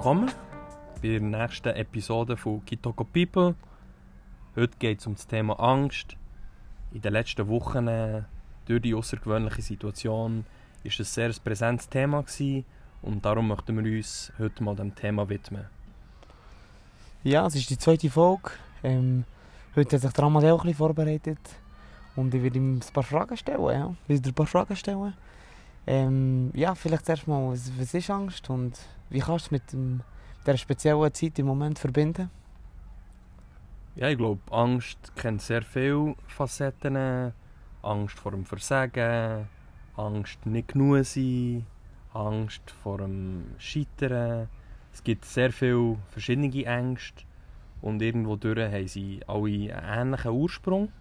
willkommen bei der nächsten Episode von Kitoko People. Heute geht es um das Thema Angst. In den letzten Wochen, äh, durch die außergewöhnliche Situation, ist es ein sehr präsentes Thema gewesen, und darum möchten wir uns heute mal dem Thema widmen. Ja, es ist die zweite Folge. Ähm, heute hat sich der Amadeo ein bisschen vorbereitet und ich werde ihm ein paar Fragen stellen. Ja. Ich werde ein paar Fragen stellen. Ähm, ja, vielleicht zuerst mal, was, ist Angst und wie kannst du es mit dem, dieser speziellen Zeit im Moment verbinden? Ja, ich glaube, Angst kennt sehr viele Facetten. Angst vor dem Versagen, Angst nicht genug sein, Angst vor dem Scheitern. Es gibt sehr viele verschiedene Ängste und irgendwo durch haben sie alle einen ähnlichen Ursprung.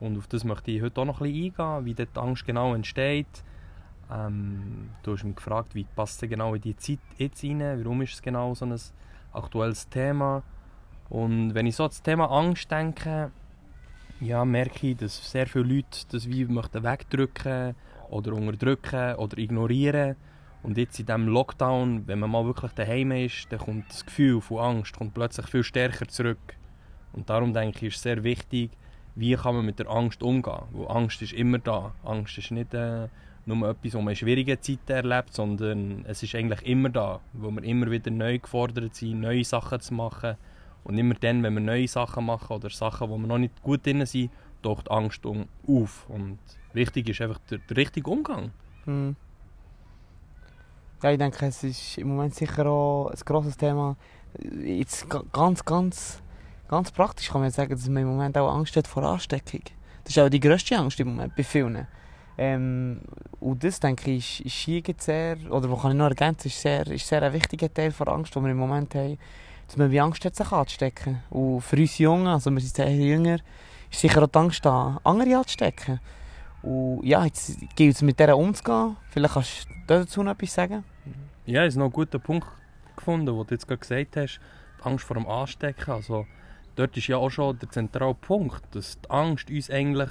Und auf das möchte ich heute auch noch ein bisschen eingehen, wie die Angst genau entsteht, ähm, du hast mich gefragt, wie passt es genau in die Zeit jetzt rein? Warum ist es genau so ein aktuelles Thema? Und wenn ich so das Thema Angst denke, ja, merke ich, dass sehr viele Leute das wie möchten wegdrücken oder unterdrücken oder ignorieren. Und jetzt in diesem Lockdown, wenn man mal wirklich daheim ist, dann kommt das Gefühl von Angst kommt plötzlich viel stärker zurück. Und darum denke ich, ist es sehr wichtig, wie kann man mit der Angst umgehen. Weil Angst ist immer da. Angst ist nicht äh, nur etwas, was man in schwierigen Zeiten erlebt, sondern es ist eigentlich immer da, wo wir immer wieder neu gefordert sind, neue Sachen zu machen. Und immer dann, wenn wir neue Sachen machen oder Sachen, wo wir noch nicht gut drin sind, taucht Angst auf. Und wichtig ist einfach der, der richtige Umgang. Hm. Ja, ich denke, es ist im Moment sicher auch ein grosses Thema. Jetzt ganz, ganz, ganz praktisch kann man sagen, dass man im Moment auch Angst hat vor Ansteckung. Das ist auch die grösste Angst im Moment bei vielen. Ähm, und das, denke ich, ist, ist sehr, oder was kann ich noch ergänzen, ist sehr, ist sehr ein wichtiger Teil der Angst, die wir im Moment haben, dass man wie Angst hat, sich anzustecken. Und für uns Jungen, also wir sind sehr jünger, ist sicher auch die Angst da, andere anzustecken. Und ja, jetzt gilt es mit der umzugehen. Vielleicht kannst du dazu noch etwas sagen? Ja, habe noch einen guten Punkt gefunden, wo du jetzt gerade gesagt hast, die Angst vor dem Anstecken. Also, dort ist ja auch schon der zentrale Punkt, dass die Angst uns eigentlich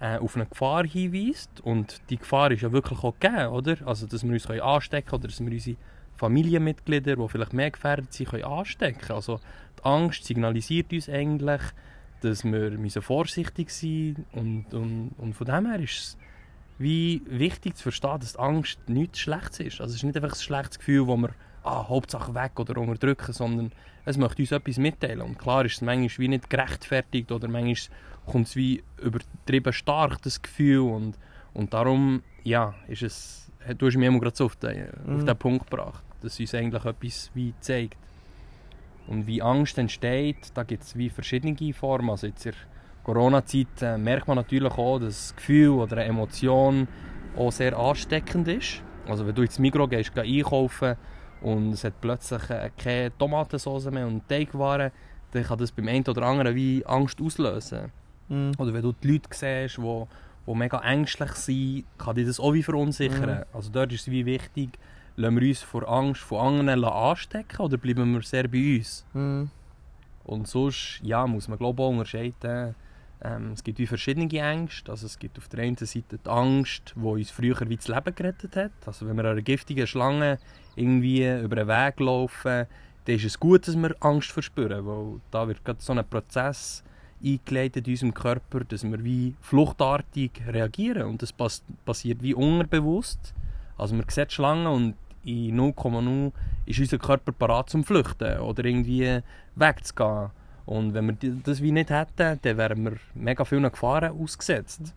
äh, auf eine Gefahr hinweist. Und die Gefahr ist ja wirklich auch gegeben, oder? Also, dass wir uns anstecken können oder dass wir unsere Familienmitglieder, die vielleicht mehr gefährdet sind, können anstecken Also, die Angst signalisiert uns eigentlich, dass wir vorsichtig sein müssen. Und, und, und von dem her ist es wie wichtig zu verstehen, dass Angst nichts Schlechtes ist. Also, es ist nicht einfach ein schlechtes Gefühl, wo wir ah, Hauptsache weg oder unterdrücken, sondern es möchte uns etwas mitteilen. Und klar ist es manchmal wie nicht gerechtfertigt oder manchmal kommt es wie übertrieben stark, das Gefühl. Und, und darum, ja, ist es, du hast mich immer gerade so auf den, mhm. auf den Punkt gebracht, dass uns eigentlich etwas wie zeigt. Und wie Angst entsteht, da gibt es wie verschiedene Formen. Also jetzt in der Corona-Zeit äh, merkt man natürlich auch, dass das Gefühl oder eine Emotion auch sehr ansteckend ist. Also wenn du ins Mikro gehst, gehst einkaufen und es hat plötzlich äh, keine Tomatensauce mehr und Teigwaren, dann kann das beim einen oder anderen wie Angst auslösen. Mhm. Oder wenn du die Leute siehst, die, die mega ängstlich sind, kann dich das auch wie verunsichern. Mhm. Also dort ist es wie wichtig, lassen wir uns vor Angst von anderen anstecken oder bleiben wir sehr bei uns? Mhm. Und sonst ja, muss man glaube ich auch unterscheiden. Ähm, es gibt wie verschiedene Ängste. Also es gibt auf der einen Seite die Angst, die uns früher wie das Leben gerettet hat. Also wenn wir einer giftigen Schlange irgendwie über den Weg laufen, dann ist es gut, dass wir Angst verspüren, weil da wird gerade so ein Prozess eingeleitet in unserem Körper, dass wir wie fluchtartig reagieren und das pass passiert wie unterbewusst. Also man sieht Schlangen und in 0,0 ist unser Körper parat zum Flüchten oder irgendwie wegzugehen. Und wenn wir das wie nicht hätten, dann wären wir mega vielen Gefahren ausgesetzt.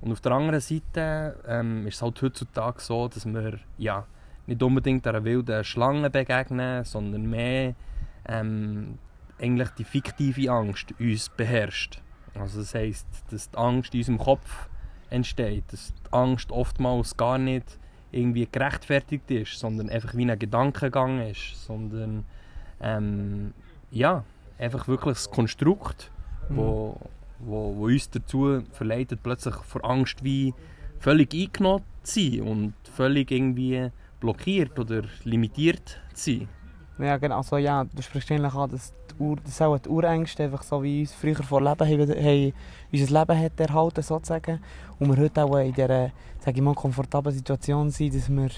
Und auf der anderen Seite ähm, ist es halt heutzutage so, dass wir ja, nicht unbedingt einer wilden Schlange begegnen, sondern mehr ähm, eigentlich die fiktive Angst uns beherrscht. Also das heisst, dass die Angst in unserem Kopf entsteht, dass die Angst oftmals gar nicht irgendwie gerechtfertigt ist, sondern einfach wie ein Gedankengang ist, sondern ähm, ja, einfach wirklich das Konstrukt, mhm. wo, wo, wo uns dazu verleitet, plötzlich vor Angst wie völlig eingenommen zu sein und völlig irgendwie blockiert oder limitiert zu sein. Ja, genau. Also, ja, du sprichst eigentlich an, dass Ur, das auch die Urängste, einfach so wie uns früher vor Leben haben, haben unser Leben hat erhalten sozusagen. Und wir heute auch in dieser, sage ich mal, komfortablen Situation sind, dass wir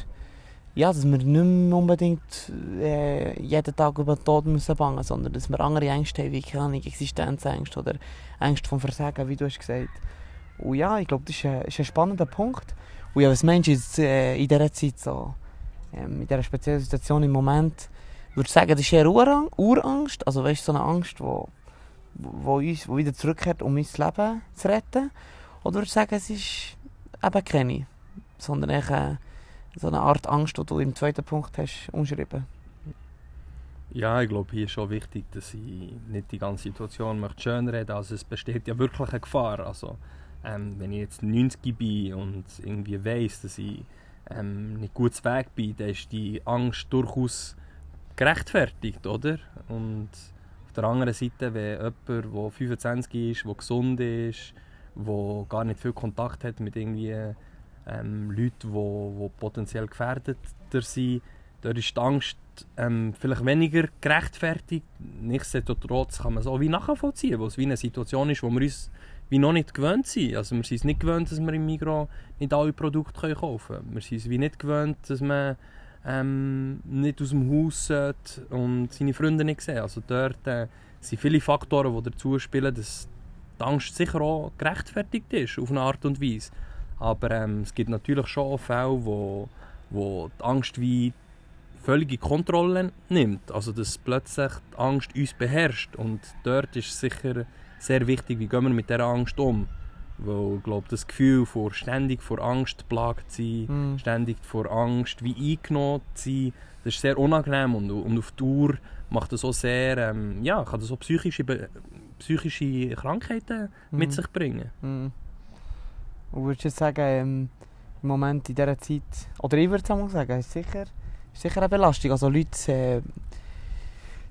ja, dass wir nicht mehr unbedingt äh, jeden Tag über den Tod müssen bangen sondern dass wir andere Ängste haben, wie keine Existenzängste oder Ängste vom Versagen, wie du hast gesagt. Und ja, ich glaube, das ist ein, ist ein spannender Punkt. Und ja, was meinst du jetzt, äh, in dieser Zeit so, ähm, in dieser speziellen Situation im Moment, würde sagen, das ist eher Urang Urangst, also weißt du, so eine Angst, die wo, wo uns wo wieder zurückkehrt, um unser Leben zu retten? Oder würde ich sagen, es ist eben keine, sondern eher so eine Art Angst, die du im zweiten Punkt hast umschrieben? Ja, ich glaube, hier ist schon wichtig, dass ich nicht die ganze Situation möchte schönreden Also es besteht ja wirklich eine Gefahr. Also, ähm, wenn ich jetzt 90 bin und irgendwie weiss, dass ich ähm, nicht gut Weg bin, dann ist die Angst durchaus gerechtfertigt, oder? Und auf der anderen Seite, wenn jemand, der 25 ist, der gesund ist, der gar nicht viel Kontakt hat mit irgendwie ähm, Leuten, die, die potenziell gefährdeter sind, dort ist die Angst ähm, vielleicht weniger gerechtfertigt. Nichtsdestotrotz kann man es auch wie nachvollziehen, weil es wie eine Situation ist, wo wir uns wie noch nicht gewöhnt sind. Also wir sind es nicht gewöhnt, dass wir im Migros nicht alle Produkte kaufen können. Wir sind es wie nicht gewöhnt, dass man ähm, nicht aus dem Haus sollte und seine Freunde nicht sehen. Also dort äh, sind viele Faktoren, die dazu spielen, dass die Angst sicher auch gerechtfertigt ist, auf eine Art und Weise. Aber ähm, es gibt natürlich schon Fälle, wo, wo die Angst wie völlige Kontrolle nimmt. Also dass plötzlich die Angst uns beherrscht. Und dort ist es sicher sehr wichtig, wie gehen wir mit dieser Angst um. Weil ich glaube, das Gefühl vor ständig vor Angst plagt zu sein, mm. ständig vor Angst wie eingenommen zu sein, das ist sehr unangenehm und, und auf Tour macht das auch sehr, ähm, ja, kann das auch psychische, psychische Krankheiten mm. mit sich bringen. Mm. Und würdest du jetzt sagen, ähm, im Moment in dieser Zeit, oder ich würde es sagen, ist sicher, ist sicher eine Belastung. Also Leute äh,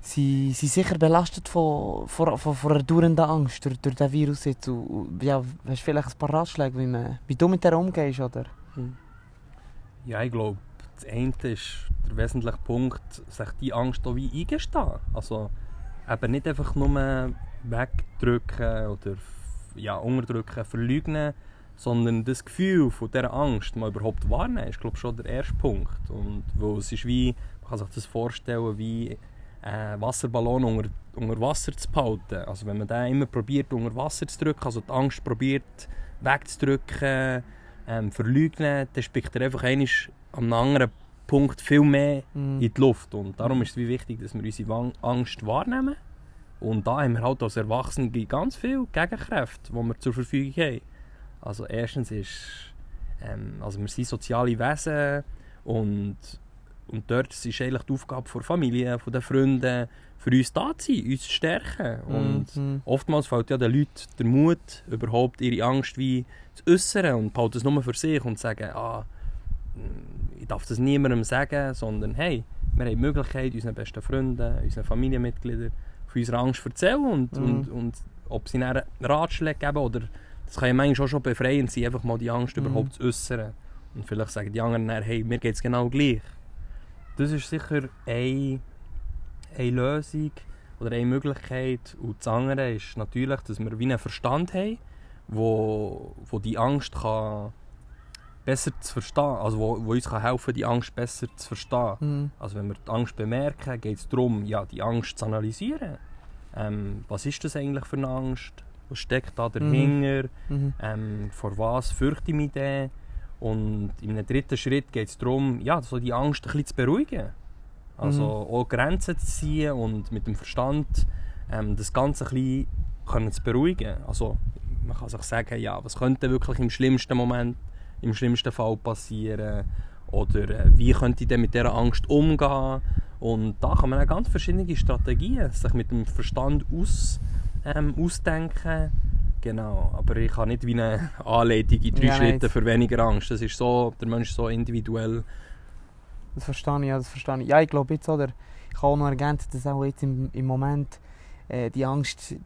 sind, sind sicher belastet von, von, von, von dauernden Angst durch, durch diesen Virus. Jetzt. Und, ja, hast du vielleicht ein paar Ratschläge, wie, man, wie du mit der umgehst, oder? Hm. Ja, ich glaube, das eine ist der wesentliche Punkt, sich die Angst auch wie eingestehen. Also eben nicht einfach nur wegdrücken oder ja, unterdrücken, verleugnen, sondern das Gefühl von dieser Angst mal überhaupt wahrnehmen, ist glaube schon der erste Punkt. Und wo es ist wie, man kann sich das vorstellen, wie äh, Wasserballon unter, unter Wasser zu behalten. Also wenn man den immer probiert unter Wasser zu drücken, also die Angst probiert wegzudrücken, ähm, verleugnen, dann spickt er einfach an einem anderen Punkt viel mehr mm. in die Luft. Und darum ist es wie wichtig, dass wir unsere Angst wahrnehmen. Und da haben wir halt als Erwachsene ganz viele Gegenkräfte, die wir zur Verfügung haben. Also erstens ist, ähm, also wir sind soziale Wesen und, und dort ist eigentlich die Aufgabe der Familie, von den Freunden, für uns da zu sein, uns zu stärken. Und mhm. oftmals fällt ja den Leuten der Mut, überhaupt ihre Angst wie zu äußern und behalten es nur für sich und sagen, ah, ich darf das niemandem sagen, sondern hey, wir haben die Möglichkeit, unseren besten Freunden, unseren Familienmitgliedern von unserer Angst zu erzählen und, mhm. und, und ob sie einen Ratschläge geben oder das kann ja manchmal auch schon befreiend sein, einfach mal die Angst mhm. überhaupt zu äußern. Und vielleicht sagen die anderen dann, hey, mir geht es genau gleich. Das ist sicher eine, eine Lösung oder eine Möglichkeit. Und das andere ist natürlich, dass wir wie einen Verstand haben, wo, wo die Angst kann besser zu verstehen, also wo, wo uns kann helfen die Angst besser zu verstehen. Mhm. Also wenn wir die Angst bemerken, geht es darum, ja, die Angst zu analysieren. Ähm, was ist das eigentlich für eine Angst? was steckt da dahinter, mhm. ähm, vor was fürchte ich mich denn. Und in einem dritten Schritt geht es darum, ja, so die Angst ein bisschen zu beruhigen. Also mhm. auch Grenzen zu ziehen und mit dem Verstand ähm, das Ganze ein bisschen können zu beruhigen. Also man kann sich sagen, ja, was könnte wirklich im schlimmsten Moment, im schlimmsten Fall passieren oder äh, wie könnte ich denn mit dieser Angst umgehen. Und da kann man auch ganz verschiedene Strategien sich mit dem Verstand aus ähm, ausdenken. Genau, aber ich habe nicht wie eine Anleitung in drei ja, Schritten für weniger Angst. Das ist so, der Mensch ist so individuell. Das verstehe ich, ja, das verstehe ich. Ja, ich glaube jetzt, oder, ich kann auch noch ergänzen, dass auch jetzt im, im Moment äh, die Angst,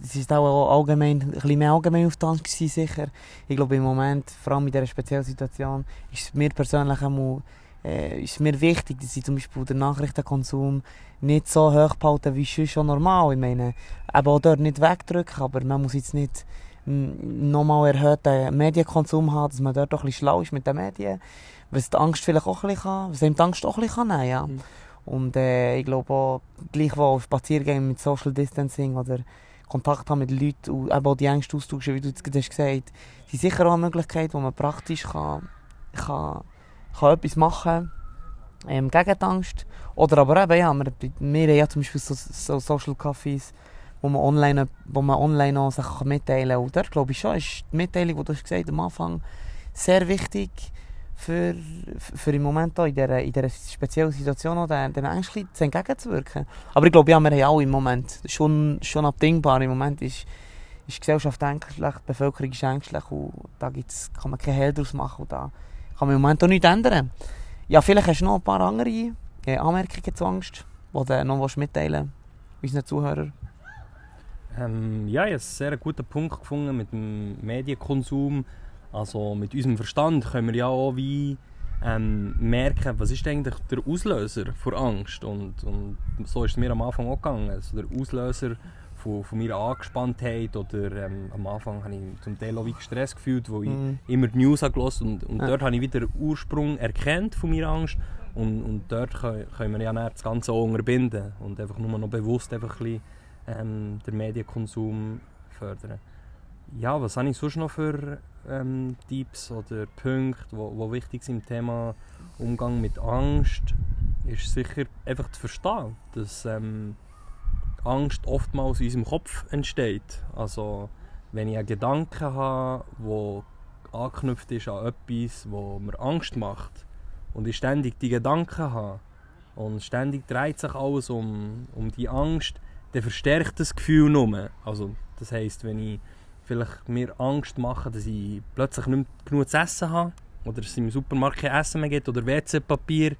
das ist auch allgemein, ein bisschen mehr allgemein auf die Angst gewesen, sicher. Ich glaube im Moment, vor allem in dieser speziellen Situation, ist es mir persönlich auch äh, ist mir wichtig, dass ich zum Beispiel den Nachrichtenkonsum nicht so hoch behalten wie schon normal. Ich meine, eben auch dort nicht wegdrücken, aber man muss jetzt nicht nochmal erhöhten Medienkonsum haben, dass man dort doch ein bisschen schlau ist mit den Medien, was die Angst vielleicht auch ein bisschen kann, was einem die Angst auch ein bisschen kann, ja. Mhm. Und äh, ich glaube auch, gleichwohl Spaziergänge mit Social Distancing oder Kontakt haben mit Leuten und eben auch die Ängste austauschen, wie du jetzt hast gesagt hast, sind sicher auch eine Möglichkeit, wo man praktisch kann, kann, kann etwas machen ähm, gegen die Angst. Oder aber eben, ja, wir, wir haben ja zum Beispiel so, so Social Cafés, wo man online, wo man online auch Sachen mitteilen kann. Und dort glaube ich schon, ist die Mitteilung, die du hast gesagt am Anfang, sehr wichtig für, für im Moment auch in dieser, in dieser speziellen Situation auch den, den Ängsten entgegenzuwirken. Aber ich glaube, ja, wir haben alle im Moment, schon, schon abdingbar, im Moment ist, ist die Gesellschaft ängstlich, die Bevölkerung ist ängstlich und da gibt's, kann man kein Hehl daraus machen und da kann man im Moment auch nichts ändern. Ja, vielleicht hast du noch ein paar andere äh, Anmerkungen zu Angst, die du noch mitteilen willst, unseren Zuhörern. Ähm, ja, ich habe einen sehr guten Punkt gefunden mit dem Medienkonsum. Also mit unserem Verstand können wir ja auch wie ähm, merken, was ist eigentlich der Auslöser für Angst. Und, und so ist es mir am Anfang auch gegangen. Also der Auslöser von, von meiner Angespanntheit oder ähm, am Anfang habe ich zum Teil auch wie Stress gefühlt, wo ich mm. immer die News habe und, und ja. dort habe ich wieder den Ursprung erkannt von meiner Angst und, und dort können, können wir ja das Ganze auch unterbinden und einfach nur noch bewusst einfach ein bisschen, ähm, den Medienkonsum fördern. Ja, was habe ich sonst noch für ähm, Tipps oder Punkte, die wichtig sind im Thema Umgang mit Angst? Ist sicher einfach zu verstehen, dass ähm, Angst oftmals in unserem Kopf entsteht. Also wenn ich einen Gedanken habe, der angeknüpft ist an etwas, wo mir Angst macht und ich ständig die Gedanken habe und ständig dreht sich alles um, um die Angst, dann verstärkt das Gefühl nur. Also das heisst, wenn ich vielleicht mir Angst mache, dass ich plötzlich nicht genug zu essen habe oder dass es im Supermarkt kein Essen mehr gibt oder WC-Papier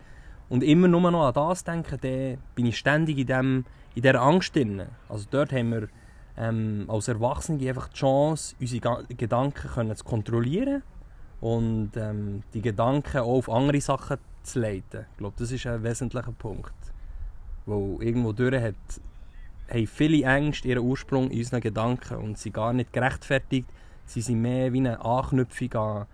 und immer nur noch an das denke, dann bin ich ständig in, dem, in dieser Angst drin. Also dort haben wir ähm, als Erwachsene einfach die Chance, unsere Gedanken können zu kontrollieren und ähm, die Gedanken auch auf andere Sachen zu leiten. Ich glaube, das ist ein wesentlicher Punkt. Wo irgendwo durch hat haben viele Ängste ihren Ursprung in unseren Gedanken und sind gar nicht gerechtfertigt. Sie sind mehr wie eine Anknüpfung an,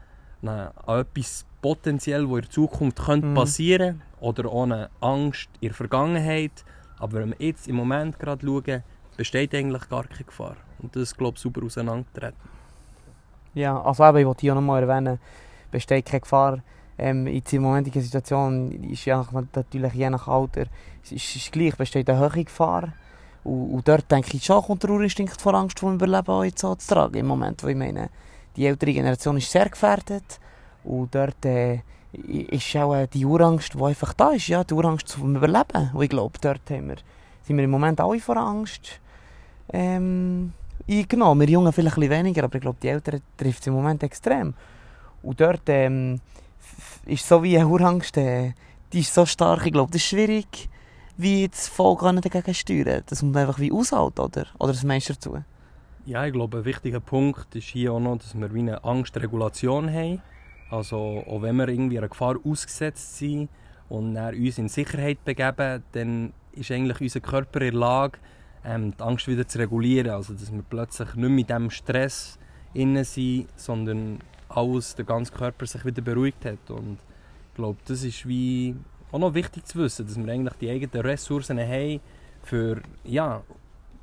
an etwas potenziell, was in der Zukunft könnte mhm. passieren könnte oder ohne Angst in der Vergangenheit. Aber wenn wir jetzt im Moment gerade schauen, besteht eigentlich gar keine Gefahr. Und das glaube ich, super auseinandertreten. Ja, also eben, ich wollte hier nochmal erwähnen, besteht keine Gefahr. Ähm, in der momentigen Situation ist ja natürlich je nach Alter ist, ist, gleich, besteht eine hohe Gefahr. Und, und dort denke ich schon, kommt der Urinstinkt vor Angst vom Überleben auch jetzt zu tragen im Moment. Weil ich meine, die ältere Generation ist sehr gefährdet und dort äh, ist auch äh, die Urangst, die einfach da ist, ja, die Urangst zum Überleben. Und ich glaube, dort haben wir, sind wir im Moment alle vor Angst ähm, eingenommen. Wir Jungen vielleicht ein weniger, aber ich glaube, die Älteren trifft es im Moment extrem. Und dort ähm, ist so wie eine Urangst, äh, die ist so stark, ich glaube, das ist schwierig wie das Volk dagegen steuern Das muss man einfach wie aushalten, oder? Oder das meinst du dazu? Ja, ich glaube, ein wichtiger Punkt ist hier auch noch, dass wir wie eine Angstregulation haben. Also, auch wenn wir irgendwie einer Gefahr ausgesetzt sind und uns in Sicherheit begeben, dann ist eigentlich unser Körper in der Lage, ähm, die Angst wieder zu regulieren. Also, dass wir plötzlich nicht mit dem Stress innen sind, sondern alles, der ganze Körper sich wieder beruhigt hat. Und ich glaube, das ist wie auch noch wichtig zu wissen, dass wir eigentlich die eigenen Ressourcen haben, für ja,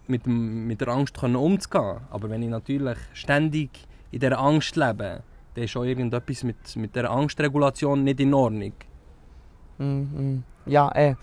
mit, mit der Angst können umzugehen. Aber wenn ich natürlich ständig in dieser Angst lebe, dann ist auch irgendetwas mit, mit dieser Angstregulation nicht in Ordnung. Mm, mm. Ja, eh.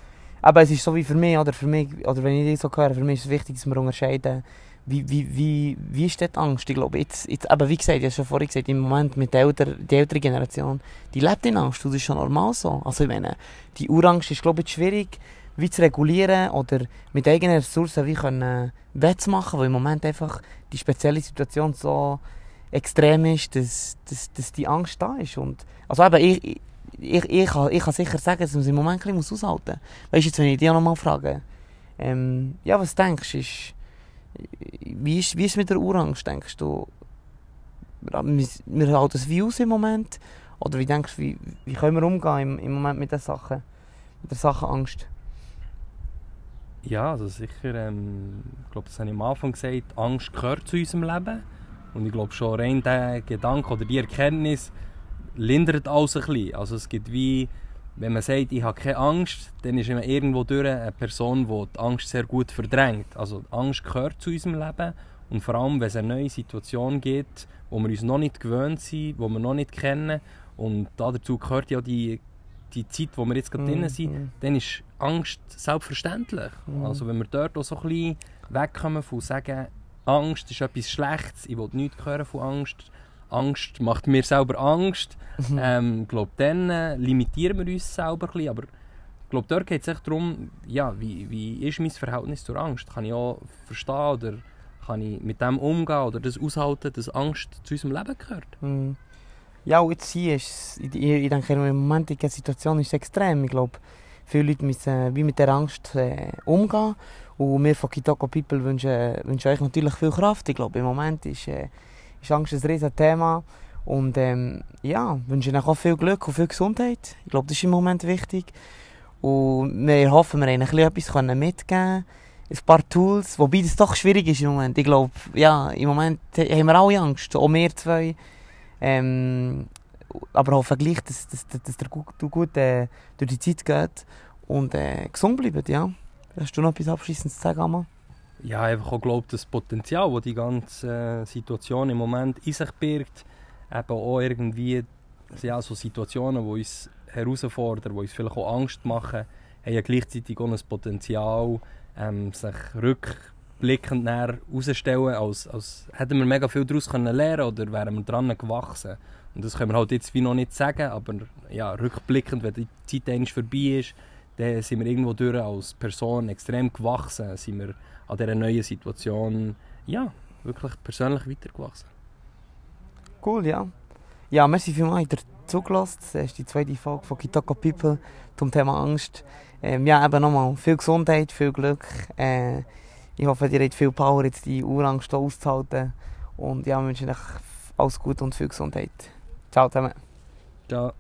Aber es ist so wie für mich, oder für mich, oder wenn ich das so höre, für mich ist es wichtig, dass wir unterscheiden, wie, wie, wie, wie ist die Angst? Ich glaube, jetzt, jetzt, aber wie gesagt, ich habe schon vorhin gesagt, im Moment mit der älteren, die ältere Generation, die lebt in Angst, das ist schon normal so. Also ich meine, die Urangst ist, glaube ich, schwierig, wie zu regulieren oder mit eigenen Ressourcen wie können wettzumachen, weil im Moment einfach die spezielle Situation so extrem ist, dass, dass, dass die Angst da ist. Und, also eben, ich, ich, ich, kann, ich kann sicher sagen, dass man es im Moment ein bisschen aushalten muss. Weißt du, jetzt, wenn ich dich noch mal frage, ähm, ja, was denkst du, ist, wie ist, wie ist mit der Urangst, denkst du? Wir, halten das wie aus im Moment? Oder wie denkst du, wie, wie können wir umgehen im, im Moment mit der Sache? Mit der Sache Angst? Ja, also sicher, ähm, ich glaube, das habe ich am Anfang gesagt, Angst gehört zu unserem Leben. Und ich glaube schon rein der Gedanke oder die Erkenntnis lindert alles ein bisschen. Also es gibt wie, wenn man sagt, ich habe keine Angst, dann ist man irgendwo durch eine Person, die die Angst sehr gut verdrängt. Also Angst gehört zu unserem Leben und vor allem, wenn es eine neue Situation gibt, wo wir uns noch nicht gewöhnt sind, wo wir noch nicht kennen und dazu gehört ja die, die Zeit, wo wir jetzt gerade Mhm, drin sind, mhm. dann ist Angst selbstverständlich. Mhm. Also wenn wir dort auch so ein bisschen wegkommen von sagen, Angst ist etwas Schlechtes, ich will nichts hören von Angst, Angst macht mir selber Angst, Mhm. ähm, glaub, dann äh, limitieren wir uns selber ein bisschen, aber ich glaube, dort geht es echt darum, ja, wie, wie ist mein Verhältnis zur Angst? Kann ich auch verstehen oder kann ich mit dem umgehen oder das aushalten, dass Angst zu unserem Leben gehört? Mhm. Ja, und jetzt hier ist ich, ich, ich denke, im Moment in der Situation ist es extrem. Ich glaube, viele Leute müssen wie mit der Angst äh, umgehen. Und wir von Kitoko People wünschen, euch natürlich viel Kraft. Ich glaube, im Moment ist, äh, ist Angst ein riesen Thema. Und ähm, ja, wünschen euch auch viel Glück und viel Gesundheit. Ich glaube, das ist im Moment wichtig. Und wir hoffen, wir haben ein etwas können mitgeben ein paar Tools, wobei das doch schwierig ist im Moment. Ich glaube, ja, im Moment haben wir alle Angst, auch wir zwei. Ähm, aber hoffen gleich, dass, dass, dass, gut, du gut durch die Zeit geht und gesund bleibt, ja. Hast du noch etwas Abschließendes zu sagen, Amma? ja, einfach auch glaubt, das Potenzial, das die ganze äh, Situation im Moment in sich birgt, eben auch irgendwie ja, so Situationen, die uns herausfordern, die uns vielleicht auch Angst machen, haben ja gleichzeitig auch ein Potenzial, ähm, sich rückblickend näher herausstellen, als, als hätten wir mega viel daraus können lernen oder wären wir dran gewachsen. Und das können wir halt jetzt wie noch nicht sagen, aber ja, rückblickend, wenn die Zeit vorbei ist, dann sind wir irgendwo durch als Person extrem gewachsen, sind wir an dieser neuen Situation ja, wirklich persönlich weitergewachsen. Cool, ja. Ja, merci vielmals, ihr zugelassen. Das ist die zweite Folge von Kitoko People zum Thema Angst. Ähm, ja, eben nochmal viel Gesundheit, viel Glück. Äh, ich hoffe, ihr habt viel Power, jetzt die Urangst auszuhalten. Und ja, wir wünschen euch alles Gute und viel Gesundheit. Ciao zusammen. Ciao.